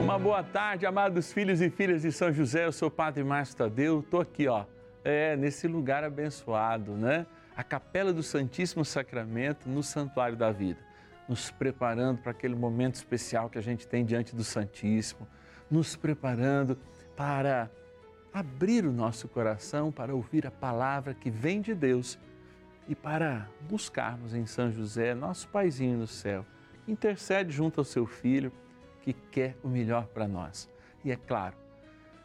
Uma boa tarde, amados filhos e filhas de São José. Eu sou o Padre Márcio Tadeu. Estou aqui, ó, é, nesse lugar abençoado, né? A Capela do Santíssimo Sacramento no Santuário da Vida, nos preparando para aquele momento especial que a gente tem diante do Santíssimo, nos preparando para abrir o nosso coração para ouvir a palavra que vem de Deus e para buscarmos em São José, nosso paizinho no céu, intercede junto ao seu filho que quer o melhor para nós. E é claro,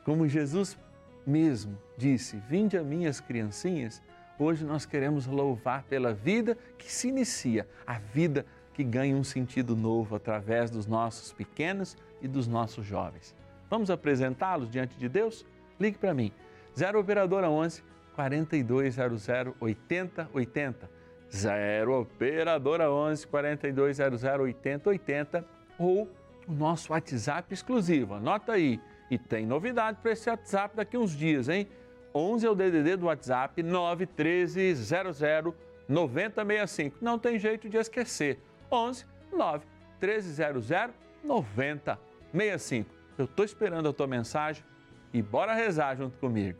como Jesus mesmo disse: Vinde a minhas criancinhas, hoje nós queremos louvar pela vida que se inicia, a vida que ganha um sentido novo através dos nossos pequenos e dos nossos jovens. Vamos apresentá-los diante de Deus? Ligue para mim, 0 Operadora 11 4200 8080. 0 Operadora 11 4200 8080 ou o nosso WhatsApp exclusivo. Anota aí. E tem novidade para esse WhatsApp daqui uns dias, hein? 11 é o DDD do WhatsApp 91300 9065. Não tem jeito de esquecer. 11 9 1300 9065. Eu estou esperando a tua mensagem e bora rezar junto comigo.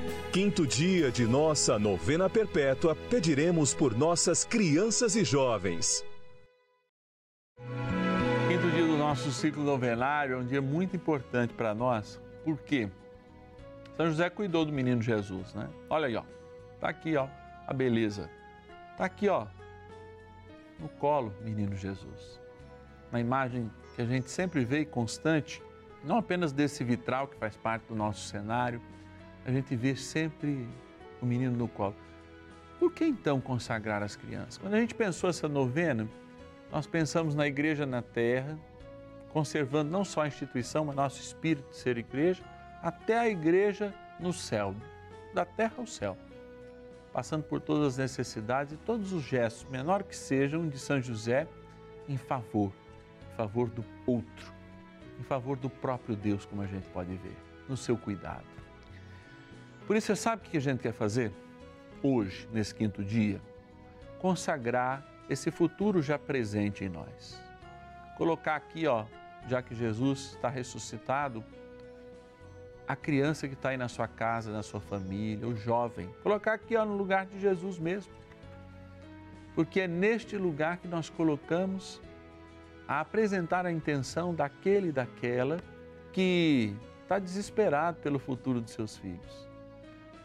quinto dia de nossa novena perpétua, pediremos por nossas crianças e jovens. Quinto dia do nosso ciclo novenário é um dia muito importante para nós, porque São José cuidou do menino Jesus, né? Olha aí, ó. Tá aqui, ó, a beleza. Tá aqui, ó, no colo, menino Jesus. Uma imagem que a gente sempre vê e constante, não apenas desse vitral que faz parte do nosso cenário, a gente vê sempre o menino no colo. Por que então consagrar as crianças? Quando a gente pensou essa novena, nós pensamos na igreja na terra, conservando não só a instituição, mas nosso espírito de ser igreja, até a igreja no céu, da terra ao céu, passando por todas as necessidades e todos os gestos, menor que sejam, de São José em favor, em favor do outro, em favor do próprio Deus, como a gente pode ver, no seu cuidado. Por isso, você sabe o que a gente quer fazer hoje, nesse quinto dia? Consagrar esse futuro já presente em nós. Colocar aqui, ó, já que Jesus está ressuscitado, a criança que está aí na sua casa, na sua família, o jovem, colocar aqui ó, no lugar de Jesus mesmo. Porque é neste lugar que nós colocamos a apresentar a intenção daquele e daquela que está desesperado pelo futuro dos seus filhos.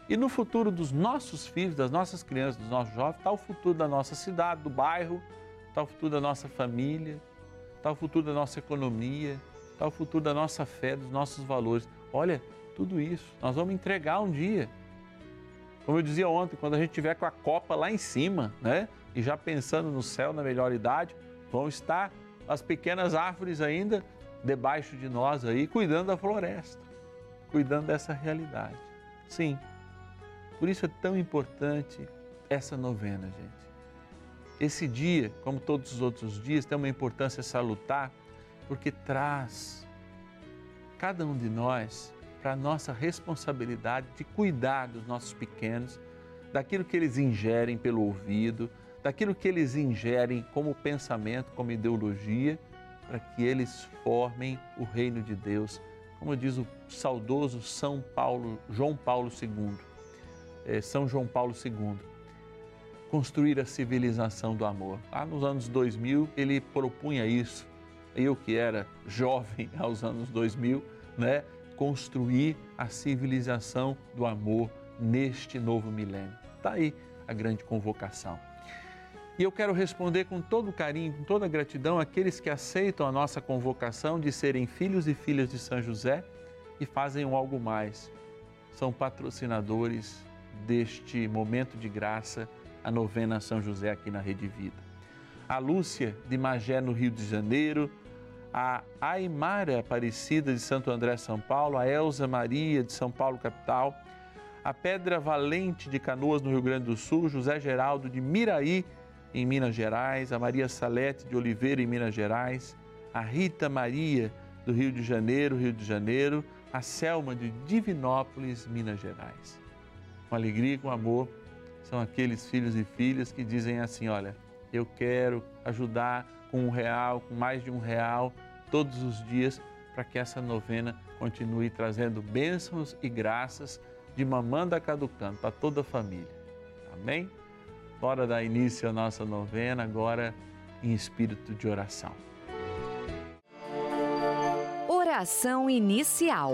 E no futuro dos nossos filhos, das nossas crianças, dos nossos jovens, está o futuro da nossa cidade, do bairro, está o futuro da nossa família, está o futuro da nossa economia, está o futuro da nossa fé, dos nossos valores. Olha, tudo isso nós vamos entregar um dia. Como eu dizia ontem, quando a gente tiver com a copa lá em cima, né? E já pensando no céu, na melhor idade, vão estar as pequenas árvores ainda debaixo de nós aí, cuidando da floresta, cuidando dessa realidade. Sim, por isso é tão importante essa novena, gente. Esse dia, como todos os outros dias, tem uma importância salutar, porque traz cada um de nós para a nossa responsabilidade de cuidar dos nossos pequenos, daquilo que eles ingerem pelo ouvido, daquilo que eles ingerem como pensamento, como ideologia, para que eles formem o reino de Deus, como diz o saudoso São Paulo, João Paulo II, São João Paulo II, construir a civilização do amor. Lá nos anos 2000 ele propunha isso. Eu que era jovem aos anos 2000, né, construir a civilização do amor neste novo milênio. Está aí a grande convocação. E eu quero responder com todo carinho, com toda gratidão àqueles que aceitam a nossa convocação de serem filhos e filhas de São José e fazem um algo mais. São patrocinadores deste momento de graça, a novena São José aqui na Rede Vida. A Lúcia de Magé, no Rio de Janeiro, a Aimara Aparecida de Santo André, São Paulo, a Elza Maria de São Paulo, capital, a Pedra Valente de Canoas, no Rio Grande do Sul, José Geraldo de Miraí, em Minas Gerais, a Maria Salete de Oliveira, em Minas Gerais, a Rita Maria, do Rio de Janeiro, Rio de Janeiro, a Selma de Divinópolis, Minas Gerais. Com alegria e com amor, são aqueles filhos e filhas que dizem assim: olha, eu quero ajudar com um real, com mais de um real, todos os dias, para que essa novena continue trazendo bênçãos e graças de mamanda caducando para toda a família. Amém? Bora dar início à nossa novena agora em espírito de oração. Oração inicial.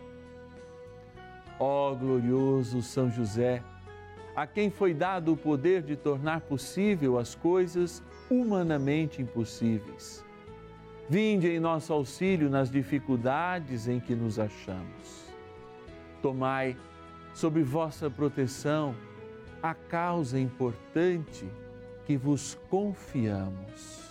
Ó glorioso São José, a quem foi dado o poder de tornar possível as coisas humanamente impossíveis. Vinde em nosso auxílio nas dificuldades em que nos achamos. Tomai sob vossa proteção a causa importante que vos confiamos.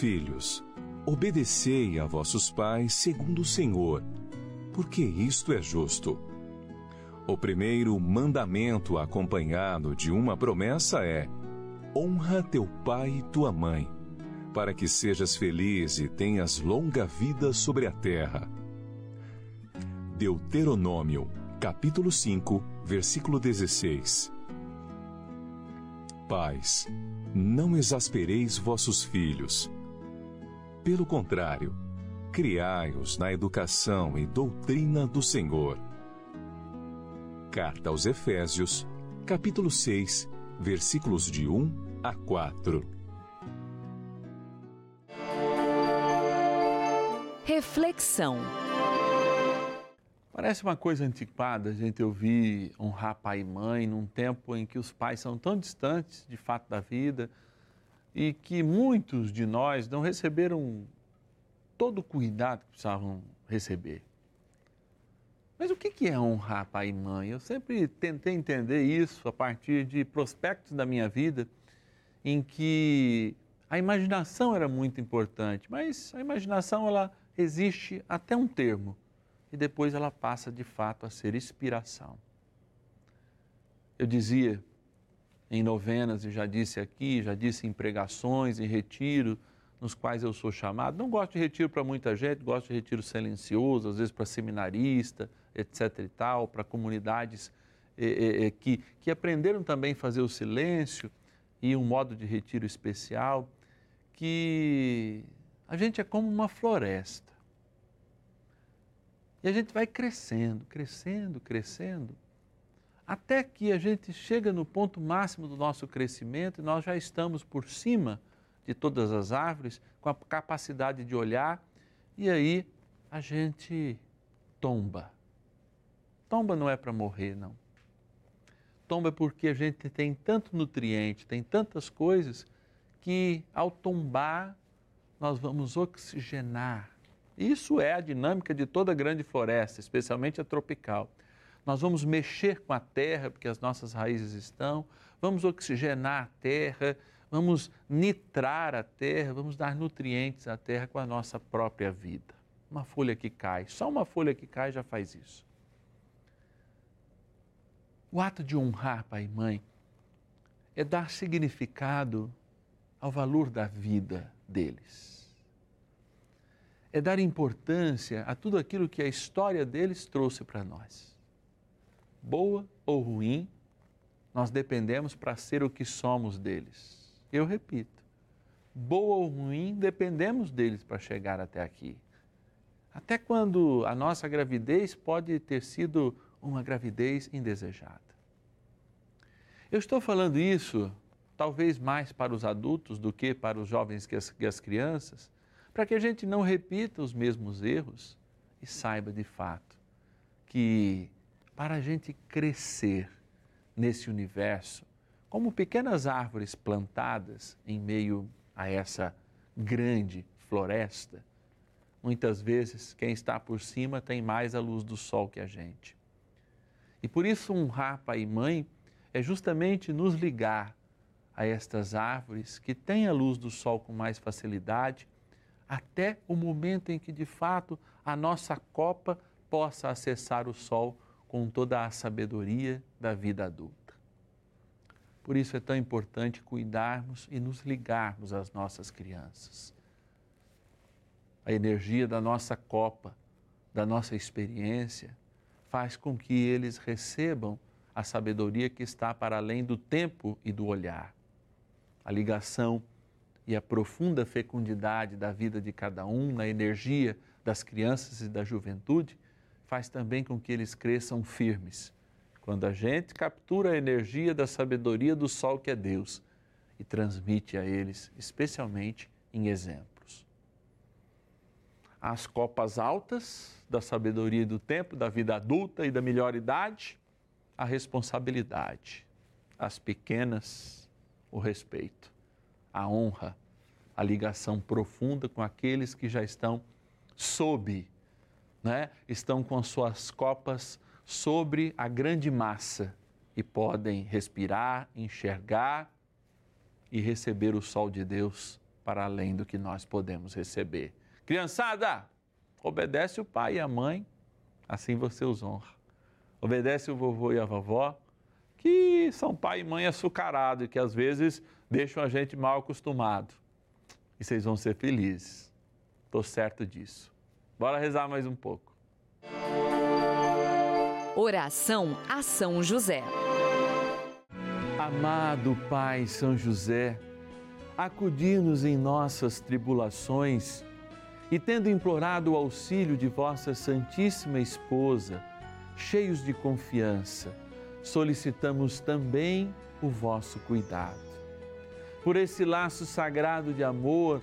Filhos, obedecei a vossos pais segundo o Senhor, porque isto é justo. O primeiro mandamento acompanhado de uma promessa é: honra teu pai e tua mãe, para que sejas feliz e tenhas longa vida sobre a terra. Deuteronômio, capítulo 5, versículo 16. Pais, não exaspereis vossos filhos. Pelo contrário, criai-os na educação e doutrina do Senhor. Carta aos Efésios, capítulo 6, versículos de 1 a 4. Reflexão. Parece uma coisa antiquada a gente ouvir honrar pai e mãe num tempo em que os pais são tão distantes de fato da vida e que muitos de nós não receberam todo o cuidado que precisavam receber. Mas o que é honrar pai e mãe? Eu sempre tentei entender isso a partir de prospectos da minha vida em que a imaginação era muito importante, mas a imaginação ela existe até um termo e depois ela passa de fato a ser inspiração. Eu dizia em novenas, e já disse aqui, já disse em pregações, em retiro, nos quais eu sou chamado. Não gosto de retiro para muita gente, gosto de retiro silencioso, às vezes para seminarista, etc. e tal, para comunidades eh, eh, que, que aprenderam também a fazer o silêncio e um modo de retiro especial, que a gente é como uma floresta. E a gente vai crescendo, crescendo, crescendo, até que a gente chega no ponto máximo do nosso crescimento e nós já estamos por cima de todas as árvores, com a capacidade de olhar, e aí a gente tomba. Tomba não é para morrer, não. Tomba é porque a gente tem tanto nutriente, tem tantas coisas, que ao tombar nós vamos oxigenar isso é a dinâmica de toda grande floresta, especialmente a tropical. Nós vamos mexer com a terra, porque as nossas raízes estão, vamos oxigenar a terra, vamos nitrar a terra, vamos dar nutrientes à terra com a nossa própria vida. Uma folha que cai, só uma folha que cai já faz isso. O ato de honrar pai e mãe é dar significado ao valor da vida deles é dar importância a tudo aquilo que a história deles trouxe para nós. Boa ou ruim, nós dependemos para ser o que somos deles. Eu repito, boa ou ruim, dependemos deles para chegar até aqui. Até quando a nossa gravidez pode ter sido uma gravidez indesejada. Eu estou falando isso talvez mais para os adultos do que para os jovens e as, as crianças, para que a gente não repita os mesmos erros e saiba de fato que para a gente crescer nesse universo, como pequenas árvores plantadas em meio a essa grande floresta, muitas vezes quem está por cima tem mais a luz do sol que a gente. E por isso honrar pai e mãe é justamente nos ligar a estas árvores que têm a luz do sol com mais facilidade até o momento em que de fato a nossa copa possa acessar o sol com toda a sabedoria da vida adulta. Por isso é tão importante cuidarmos e nos ligarmos às nossas crianças. A energia da nossa copa, da nossa experiência, faz com que eles recebam a sabedoria que está para além do tempo e do olhar. A ligação e a profunda fecundidade da vida de cada um, na energia das crianças e da juventude, faz também com que eles cresçam firmes. Quando a gente captura a energia da sabedoria do sol que é Deus e transmite a eles, especialmente em exemplos. As copas altas da sabedoria do tempo, da vida adulta e da melhor idade, a responsabilidade. As pequenas, o respeito a honra, a ligação profunda com aqueles que já estão sob, né? estão com suas copas sobre a grande massa e podem respirar, enxergar e receber o sol de Deus para além do que nós podemos receber. Criançada, obedece o pai e a mãe, assim você os honra. Obedece o vovô e a vovó, que são pai e mãe açucarado e que às vezes deixam a gente mal acostumado. E vocês vão ser felizes. Estou certo disso. Bora rezar mais um pouco. Oração a São José. Amado Pai São José, acudir-nos em nossas tribulações e, tendo implorado o auxílio de vossa Santíssima Esposa, cheios de confiança, solicitamos também o vosso cuidado. Por esse laço sagrado de amor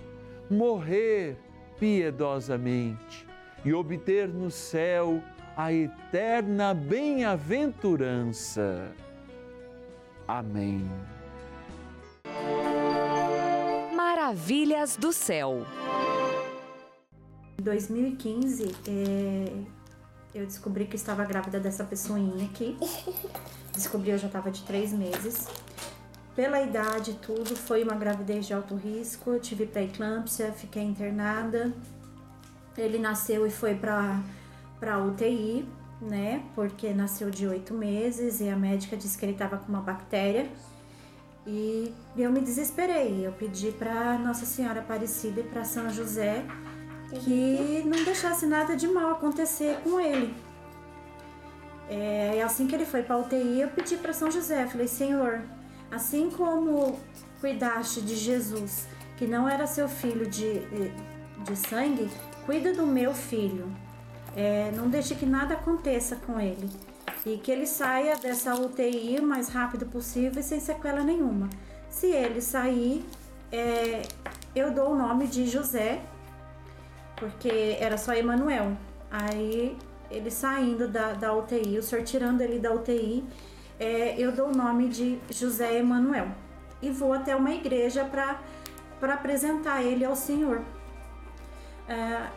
morrer piedosamente e obter no céu a eterna bem-aventurança. Amém. Maravilhas do céu. Em 2015, é, eu descobri que estava grávida dessa pessoinha aqui. Descobri eu já estava de três meses. Pela idade tudo, foi uma gravidez de alto risco. Tive pré-eclâmpsia, fiquei internada. Ele nasceu e foi para para UTI, né? Porque nasceu de oito meses e a médica disse que ele estava com uma bactéria. E eu me desesperei. Eu pedi para Nossa Senhora Aparecida e para São José que não deixasse nada de mal acontecer com ele. É, e assim que ele foi para UTI, eu pedi para São José, falei: Senhor, assim como cuidaste de Jesus, que não era seu filho de, de sangue, cuida do meu filho. É, não deixe que nada aconteça com ele e que ele saia dessa UTI o mais rápido possível e sem sequela nenhuma. Se ele sair, é, eu dou o nome de José, porque era só Emanuel. Aí ele saindo da, da UTI, o senhor tirando ele da UTI, é, eu dou o nome de José Emanuel e vou até uma igreja para apresentar ele ao Senhor. É,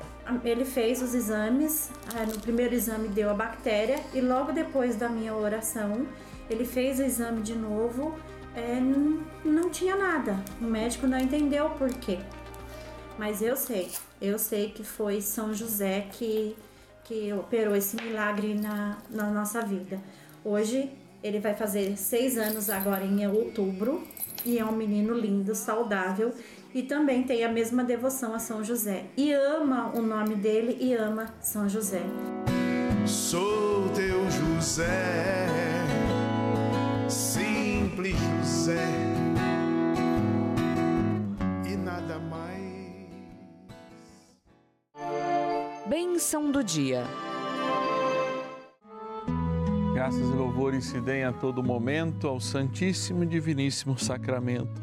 ele fez os exames, ah, no primeiro exame deu a bactéria e logo depois da minha oração ele fez o exame de novo, é, não, não tinha nada. O médico não entendeu por quê. Mas eu sei, eu sei que foi São José que, que operou esse milagre na, na nossa vida. Hoje ele vai fazer seis anos agora em outubro e é um menino lindo, saudável e também tem a mesma devoção a São José. E ama o nome dele e ama São José. Sou teu José, simples José, e nada mais. Bênção do dia. Graças e louvores se deem a todo momento ao Santíssimo e Diviníssimo Sacramento.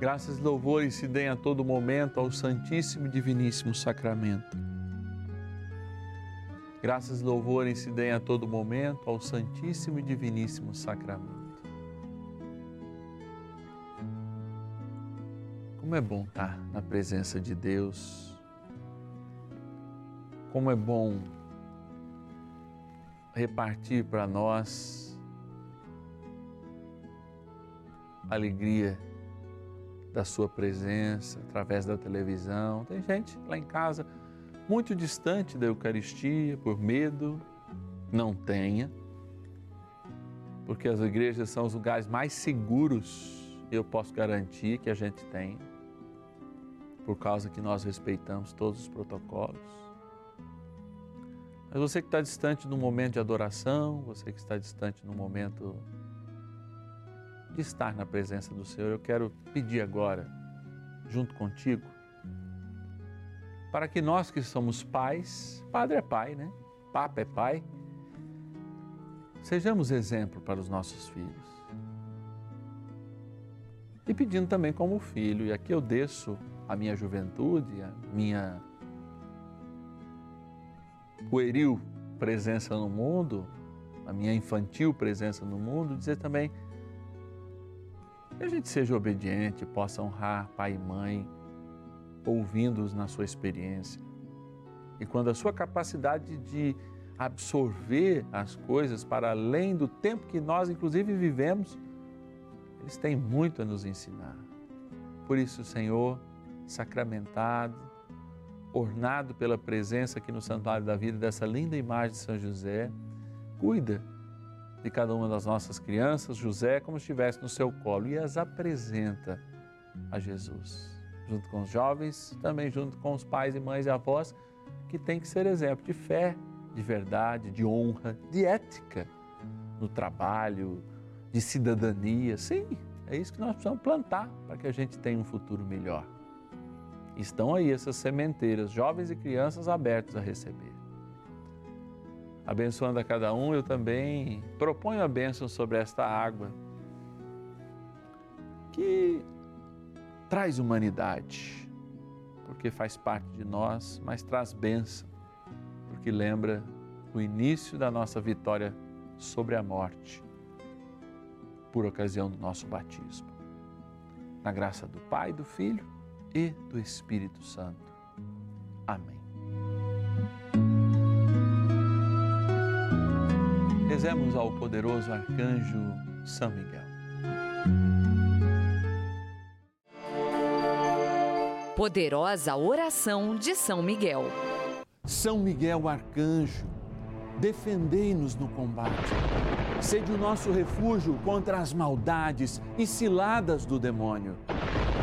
Graças e louvores se deem a todo momento ao Santíssimo e Diviníssimo Sacramento. Graças e louvores se deem a todo momento ao Santíssimo e Diviníssimo Sacramento. Como é bom estar na presença de Deus. Como é bom repartir para nós a alegria da Sua presença através da televisão. Tem gente lá em casa muito distante da Eucaristia por medo, não tenha. porque as igrejas são os lugares mais seguros, eu posso garantir que a gente tem, por causa que nós respeitamos todos os protocolos. Mas você que está distante no momento de adoração, você que está distante no momento de estar na presença do Senhor, eu quero pedir agora, junto contigo, para que nós que somos pais, padre é pai, né? Papa é pai, sejamos exemplo para os nossos filhos. E pedindo também como filho, e aqui eu desço a minha juventude, a minha pueril presença no mundo, a minha infantil presença no mundo, dizer também que a gente seja obediente, possa honrar pai e mãe, ouvindo-os na sua experiência. E quando a sua capacidade de absorver as coisas para além do tempo que nós, inclusive, vivemos, eles têm muito a nos ensinar. Por isso, Senhor, sacramentado, ornado pela presença aqui no Santuário da Vida dessa linda imagem de São José, cuida de cada uma das nossas crianças, José, como se estivesse no seu colo e as apresenta a Jesus. Junto com os jovens, também junto com os pais e mães e avós, que tem que ser exemplo de fé, de verdade, de honra, de ética no trabalho, de cidadania. Sim, é isso que nós precisamos plantar para que a gente tenha um futuro melhor. Estão aí essas sementeiras, jovens e crianças abertos a receber. Abençoando a cada um, eu também proponho a bênção sobre esta água que traz humanidade, porque faz parte de nós, mas traz bênção, porque lembra o início da nossa vitória sobre a morte, por ocasião do nosso batismo. Na graça do Pai, do Filho e do Espírito Santo. Amém. Rezemos ao poderoso arcanjo São Miguel. Poderosa oração de São Miguel. São Miguel arcanjo, defendei-nos no combate. Sede o nosso refúgio contra as maldades e ciladas do demônio.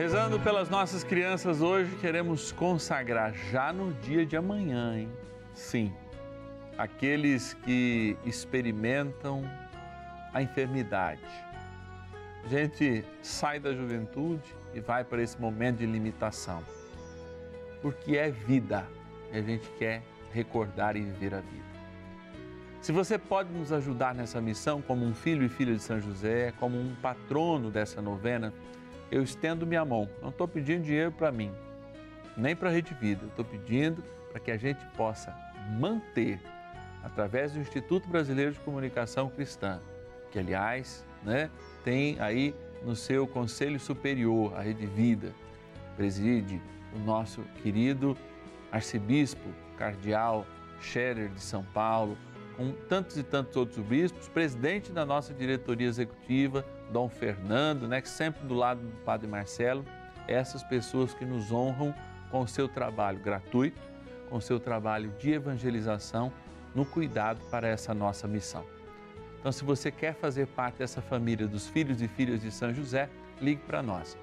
Rezando pelas nossas crianças hoje, queremos consagrar já no dia de amanhã, hein? Sim, aqueles que experimentam a enfermidade. A gente sai da juventude e vai para esse momento de limitação, porque é vida e a gente quer recordar e viver a vida. Se você pode nos ajudar nessa missão, como um filho e filha de São José, como um patrono dessa novena, eu estendo minha mão. Não estou pedindo dinheiro para mim, nem para a Rede Vida. Estou pedindo para que a gente possa manter, através do Instituto Brasileiro de Comunicação Cristã, que, aliás, né, tem aí no seu Conselho Superior, a Rede Vida, preside o nosso querido arcebispo cardeal Scherer de São Paulo, tantos e tantos outros bispos, presidente da nossa diretoria executiva, Dom Fernando, né, que sempre do lado do Padre Marcelo, essas pessoas que nos honram com o seu trabalho gratuito, com o seu trabalho de evangelização, no cuidado para essa nossa missão. Então, se você quer fazer parte dessa família dos filhos e filhas de São José, ligue para nós.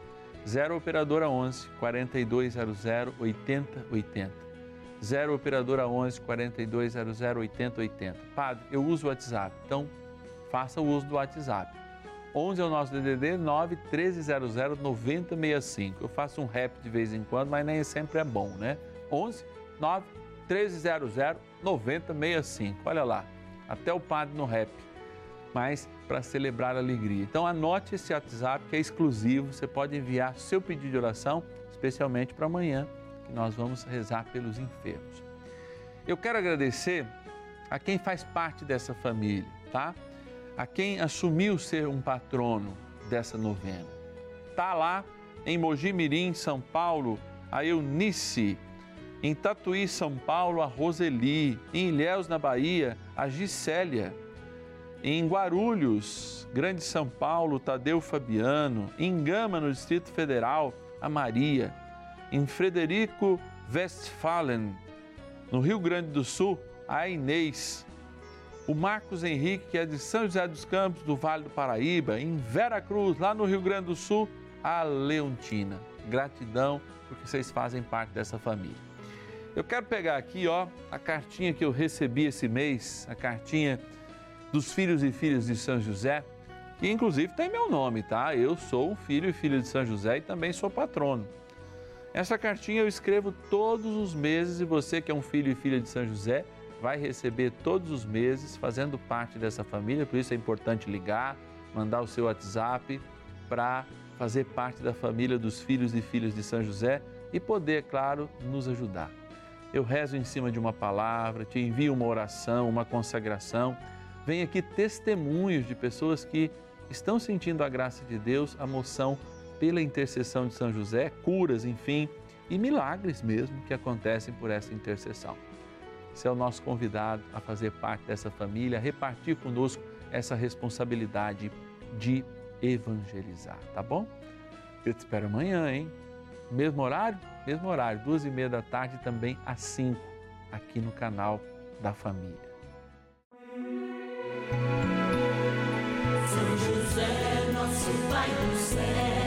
0 Operadora 11 4200 8080. 0 Operadora 11 4200 8080. Padre, eu uso o WhatsApp, então faça o uso do WhatsApp. 11 é o nosso DDD 9 1300 9065. Eu faço um rap de vez em quando, mas nem sempre é bom, né? 11 9 1300 9065. Olha lá, até o padre no rap, mas para celebrar a alegria. Então anote esse WhatsApp que é exclusivo, você pode enviar seu pedido de oração, especialmente para amanhã, que nós vamos rezar pelos enfermos. Eu quero agradecer a quem faz parte dessa família, tá? A quem assumiu ser um patrono dessa novena. tá lá em Mogi Mirim, São Paulo, a Eunice. Em Tatuí, São Paulo, a Roseli. Em Ilhéus, na Bahia, a Gisélia. Em Guarulhos, Grande São Paulo, Tadeu Fabiano. Em Gama, no Distrito Federal, a Maria. Em Frederico Westphalen, no Rio Grande do Sul, a Inês. O Marcos Henrique, que é de São José dos Campos, do Vale do Paraíba. Em Vera Cruz, lá no Rio Grande do Sul, a Leontina. Gratidão porque vocês fazem parte dessa família. Eu quero pegar aqui, ó, a cartinha que eu recebi esse mês, a cartinha dos filhos e filhas de São José, que inclusive tem meu nome, tá? Eu sou um filho e filha de São José e também sou patrono. Essa cartinha eu escrevo todos os meses e você que é um filho e filha de São José vai receber todos os meses fazendo parte dessa família, por isso é importante ligar, mandar o seu WhatsApp para fazer parte da família dos filhos e filhas de São José e poder, claro, nos ajudar. Eu rezo em cima de uma palavra, te envio uma oração, uma consagração. Vem aqui testemunhos de pessoas que estão sentindo a graça de Deus, a moção pela intercessão de São José, curas, enfim, e milagres mesmo que acontecem por essa intercessão. Você é o nosso convidado a fazer parte dessa família, a repartir conosco essa responsabilidade de evangelizar, tá bom? Eu te espero amanhã, hein? Mesmo horário? Mesmo horário, duas e meia da tarde também às cinco, aqui no canal da família. São José, nosso Pai do céu,